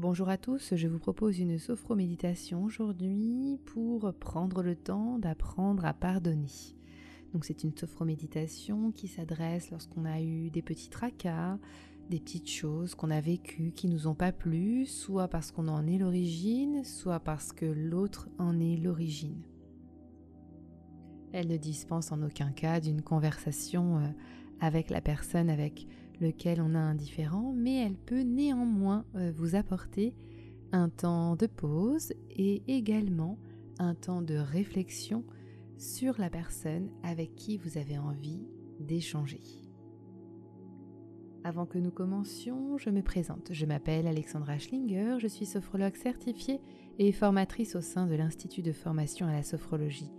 Bonjour à tous, je vous propose une sophro-méditation aujourd'hui pour prendre le temps d'apprendre à pardonner. Donc c'est une sophro-méditation qui s'adresse lorsqu'on a eu des petits tracas, des petites choses qu'on a vécues qui nous ont pas plu, soit parce qu'on en est l'origine, soit parce que l'autre en est l'origine. Elle ne dispense en aucun cas d'une conversation euh, avec la personne avec lequel on a un différent, mais elle peut néanmoins euh, vous apporter un temps de pause et également un temps de réflexion sur la personne avec qui vous avez envie d'échanger. Avant que nous commencions, je me présente. Je m'appelle Alexandra Schlinger, je suis sophrologue certifiée et formatrice au sein de l'Institut de formation à la sophrologie.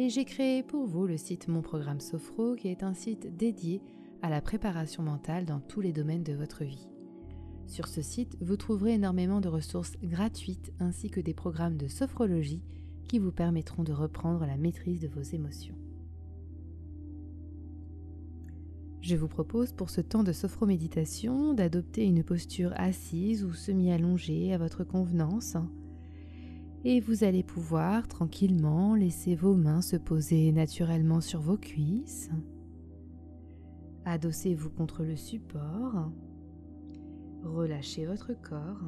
Et j'ai créé pour vous le site Mon Programme Sophro, qui est un site dédié à la préparation mentale dans tous les domaines de votre vie. Sur ce site, vous trouverez énormément de ressources gratuites ainsi que des programmes de sophrologie qui vous permettront de reprendre la maîtrise de vos émotions. Je vous propose pour ce temps de sophroméditation d'adopter une posture assise ou semi-allongée à votre convenance et vous allez pouvoir tranquillement laisser vos mains se poser naturellement sur vos cuisses Adossez-vous contre le support, relâchez votre corps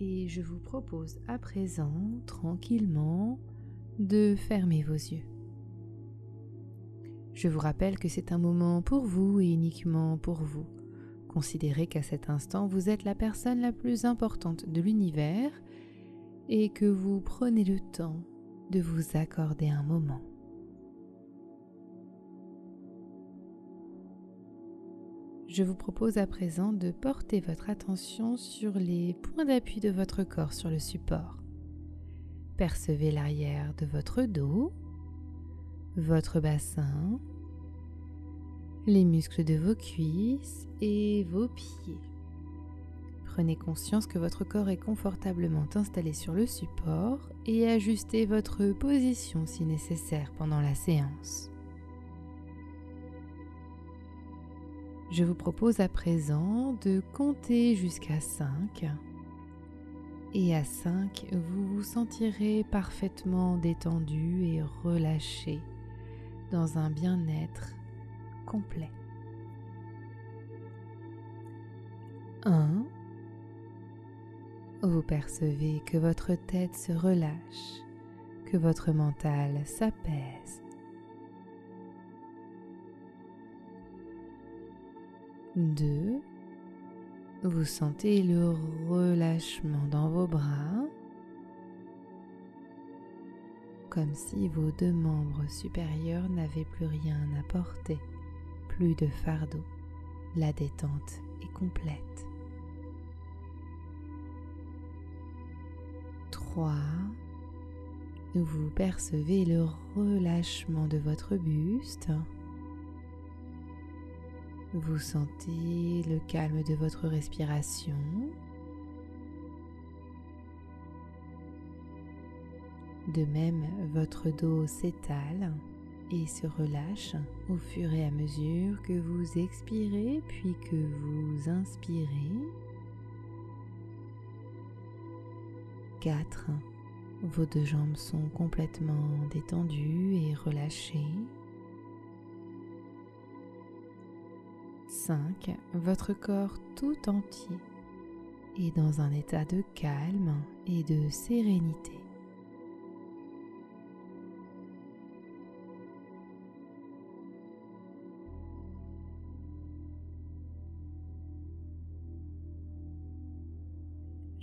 et je vous propose à présent tranquillement de fermer vos yeux. Je vous rappelle que c'est un moment pour vous et uniquement pour vous. Considérez qu'à cet instant vous êtes la personne la plus importante de l'univers et que vous prenez le temps de vous accorder un moment. Je vous propose à présent de porter votre attention sur les points d'appui de votre corps sur le support. Percevez l'arrière de votre dos, votre bassin, les muscles de vos cuisses et vos pieds. Prenez conscience que votre corps est confortablement installé sur le support et ajustez votre position si nécessaire pendant la séance. Je vous propose à présent de compter jusqu'à 5. Et à 5, vous vous sentirez parfaitement détendu et relâché dans un bien-être complet. 1. Vous percevez que votre tête se relâche, que votre mental s'apaise 2. Vous sentez le relâchement dans vos bras, comme si vos deux membres supérieurs n'avaient plus rien à porter, plus de fardeau. La détente est complète. 3. Vous percevez le relâchement de votre buste vous sentez le calme de votre respiration. De même, votre dos s'étale et se relâche au fur et à mesure que vous expirez puis que vous inspirez. 4. Vos deux jambes sont complètement détendues et relâchées. 5. Votre corps tout entier est dans un état de calme et de sérénité.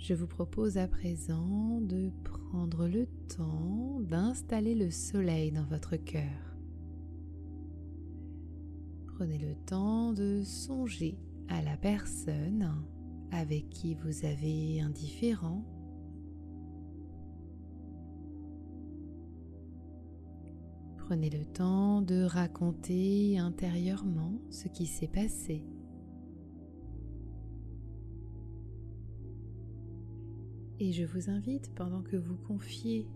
Je vous propose à présent de prendre le temps d'installer le soleil dans votre cœur. Prenez le temps de songer à la personne avec qui vous avez un différent. Prenez le temps de raconter intérieurement ce qui s'est passé. Et je vous invite, pendant que vous confiez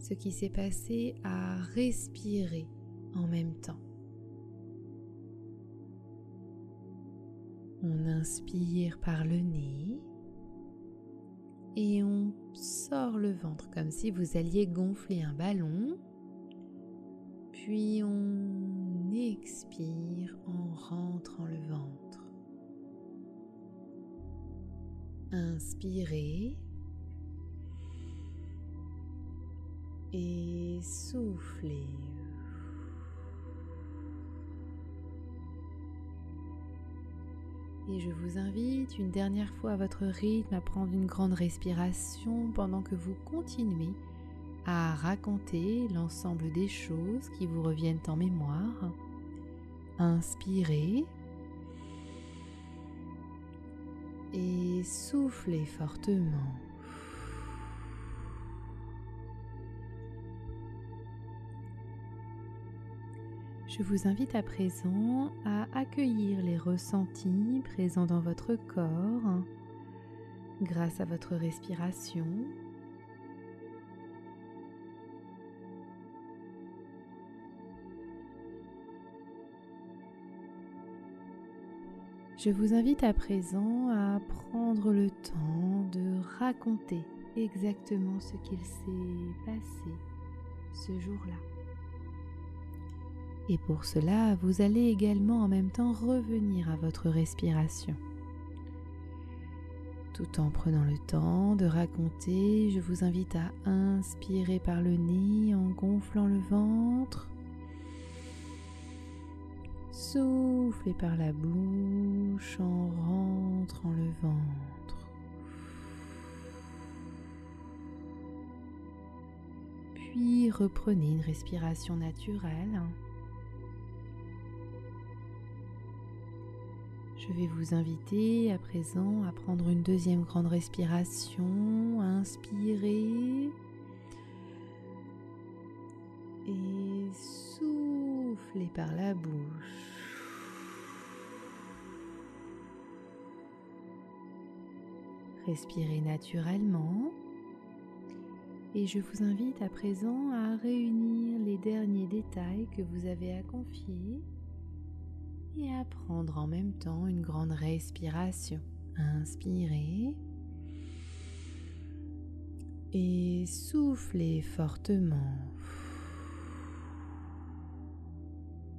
ce qui s'est passé, à respirer en même temps. On inspire par le nez Et on sort le ventre comme si vous alliez gonfler un ballon. Puis on expire en rentrant le ventre. Inspirez. Et soufflez. Et je vous invite une dernière fois à votre rythme à prendre une grande respiration pendant que vous continuez à raconter l'ensemble des choses qui vous reviennent en mémoire. Inspirez et soufflez fortement. Je vous invite à présent à accueillir les ressentis présents dans votre corps grâce à votre respiration. Je vous invite à présent à prendre le temps de raconter exactement ce qu'il s'est passé ce jour-là. Et pour cela, vous allez également en même temps revenir à votre respiration. Tout en prenant le temps de raconter, je vous invite à inspirer par le nez en gonflant le ventre. Soufflez par la bouche en rentrant le ventre. Puis reprenez une respiration naturelle. Je vais vous inviter à présent à prendre une deuxième grande respiration, inspirer et souffler par la bouche. Respirez naturellement. Et je vous invite à présent à réunir les derniers détails que vous avez à confier et à prendre en même temps une grande respiration. Inspirez et soufflez fortement.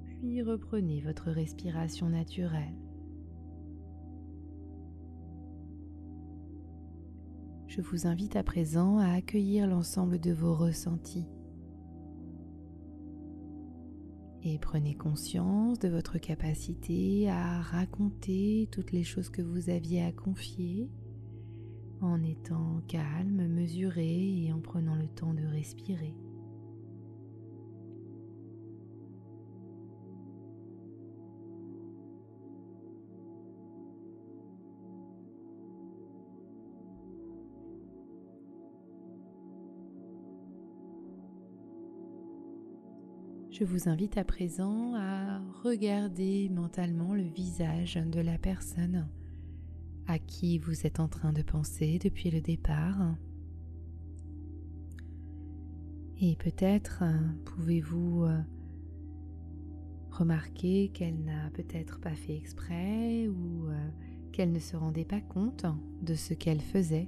Puis reprenez votre respiration naturelle. Je vous invite à présent à accueillir l'ensemble de vos ressentis et prenez conscience de votre capacité à raconter toutes les choses que vous aviez à confier en étant calme, mesuré et en prenant le temps de respirer. Je vous invite à présent à regarder mentalement le visage de la personne à qui vous êtes en train de penser depuis le départ. Et peut-être pouvez-vous euh, remarquer qu'elle n'a peut-être pas fait exprès ou euh, qu'elle ne se rendait pas compte de ce qu'elle faisait.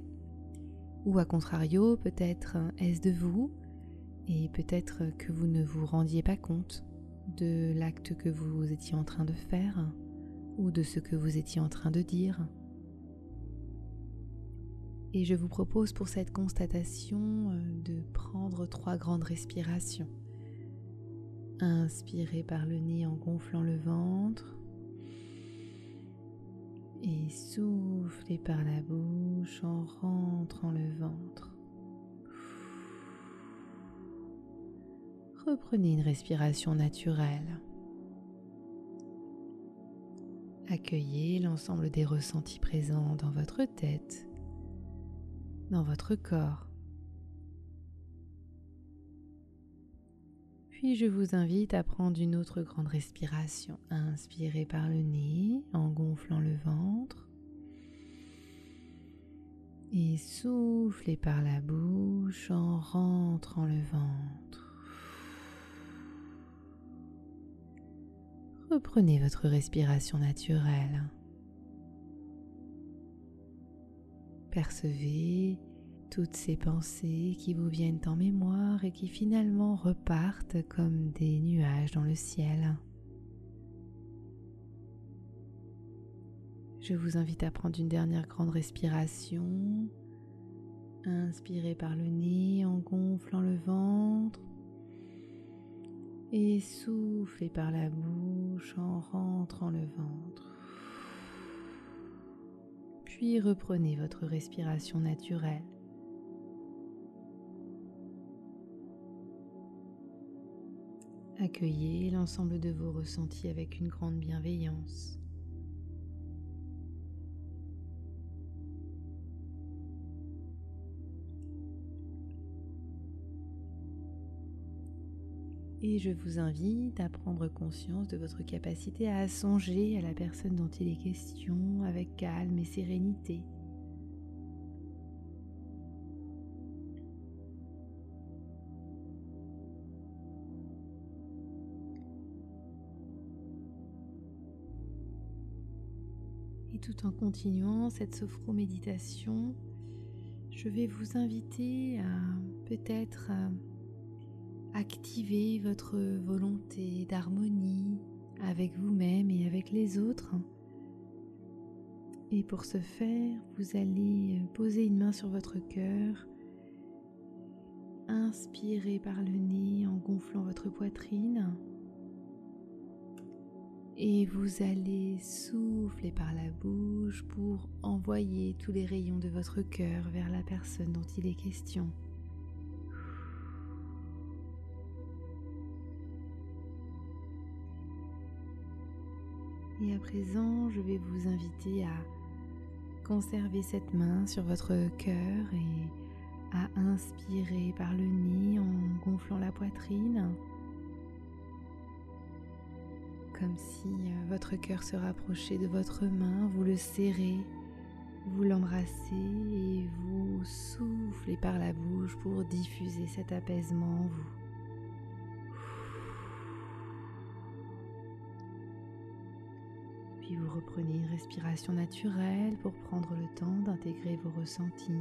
Ou à contrario, peut-être est-ce de vous et peut-être que vous ne vous rendiez pas compte de l'acte que vous étiez en train de faire ou de ce que vous étiez en train de dire. Et je vous propose pour cette constatation euh, de prendre trois grandes respirations. Inspirez par le nez en gonflant le ventre et soufflez par la bouche en rentrant le ventre. Reprenez une respiration naturelle. Accueillez l'ensemble des ressentis présents dans votre tête, dans votre corps. Puis je vous invite à prendre une autre grande respiration. Inspirez par le nez en gonflant le ventre. Et soufflez par la bouche en rentrant le ventre. Reprenez votre respiration naturelle. Percevez toutes ces pensées qui vous viennent en mémoire et qui finalement repartent comme des nuages dans le ciel. Je vous invite à prendre une dernière grande respiration. Inspirez par le nez en gonflant le ventre. Et soufflez par la bouche en rentrant le ventre. Puis reprenez votre respiration naturelle. Accueillez l'ensemble de vos ressentis avec une grande bienveillance. Et je vous invite à prendre conscience de votre capacité à songer à la personne dont il est question avec calme et sérénité. Et tout en continuant cette sophro-méditation, je vais vous inviter à peut-être activer votre volonté d'harmonie avec vous-même et avec les autres. Et pour ce faire, vous allez poser une main sur votre cœur, inspirer par le nez en gonflant votre poitrine et vous allez souffler par la bouche pour envoyer tous les rayons de votre cœur vers la personne dont il est question. Et à présent, je vais vous inviter à conserver cette main sur votre cœur et à inspirer par le nez en gonflant la poitrine, comme si euh, votre cœur se rapprochait de votre main, vous le serrez, vous l'embrassez et vous soufflez par la bouche pour diffuser cet apaisement en vous. Puis vous reprenez une respiration naturelle pour prendre le temps d'intégrer vos ressentis.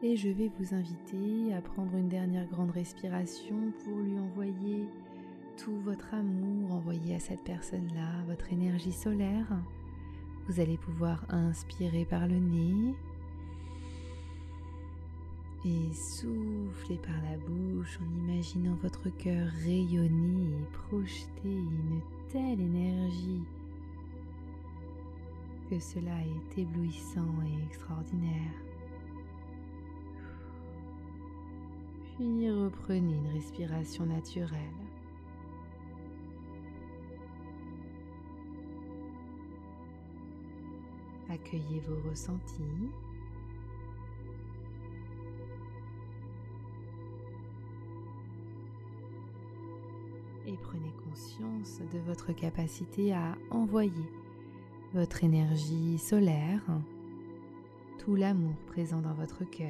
Et je vais vous inviter à prendre une dernière grande respiration pour lui envoyer tout votre amour, envoyer à cette personne-là votre énergie solaire. Vous allez pouvoir inspirer par le nez et soufflez par la bouche en imaginant votre cœur rayonner et projeter une telle énergie que cela est éblouissant et extraordinaire. Puis reprenez une respiration naturelle. Accueillez vos ressentis. Prenez conscience de votre capacité à envoyer votre énergie solaire, tout l'amour présent dans votre cœur.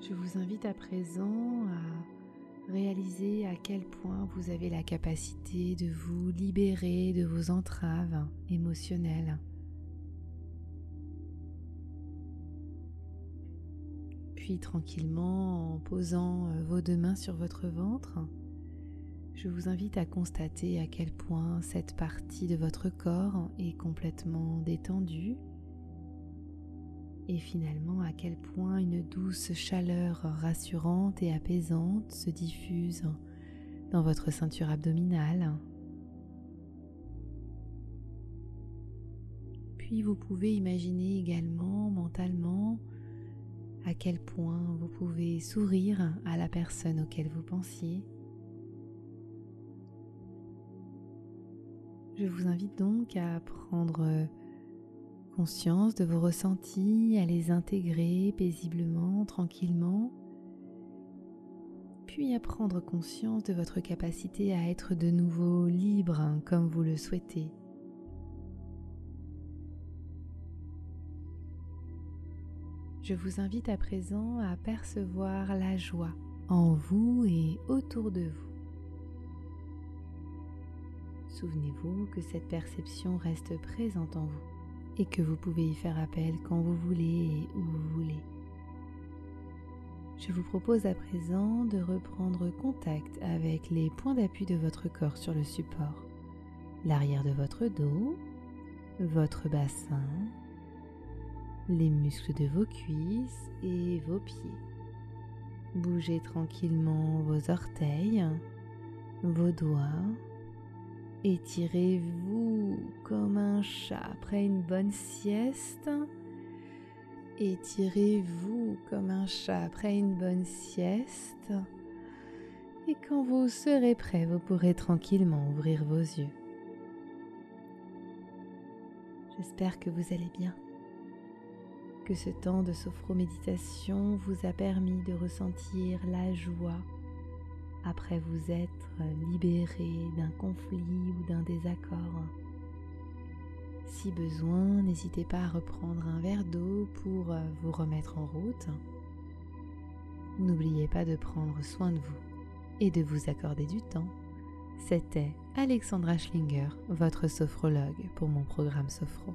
Je vous invite à présent à réaliser à quel point vous avez la capacité de vous libérer de vos entraves émotionnelles Puis tranquillement, en posant euh, vos deux mains sur votre ventre, je vous invite à constater à quel point cette partie de votre corps est complètement détendue et finalement à quel point une douce chaleur rassurante et apaisante se diffuse dans votre ceinture abdominale. Puis vous pouvez imaginer également mentalement à quel point vous pouvez sourire à la personne auquel vous pensiez. Je vous invite donc à prendre conscience de vos ressentis, à les intégrer paisiblement, tranquillement, puis à prendre conscience de votre capacité à être de nouveau libre comme vous le souhaitez. Je vous invite à présent à percevoir la joie en vous et autour de vous. Souvenez-vous que cette perception reste présente en vous et que vous pouvez y faire appel quand vous voulez et où vous voulez. Je vous propose à présent de reprendre contact avec les points d'appui de votre corps sur le support, l'arrière de votre dos, votre bassin, les muscles de vos cuisses et vos pieds. Bougez tranquillement vos orteils, vos doigts. Étirez-vous comme un chat après une bonne sieste. Étirez-vous comme un chat après une bonne sieste. Et quand vous serez prêt, vous pourrez tranquillement ouvrir vos yeux. J'espère que vous allez bien que ce temps de sophroméditation vous a permis de ressentir la joie après vous être libéré d'un conflit ou d'un désaccord. Si besoin, n'hésitez pas à reprendre un verre d'eau pour vous remettre en route. N'oubliez pas de prendre soin de vous et de vous accorder du temps. C'était Alexandra Schlinger, votre sophrologue pour mon programme Sophro.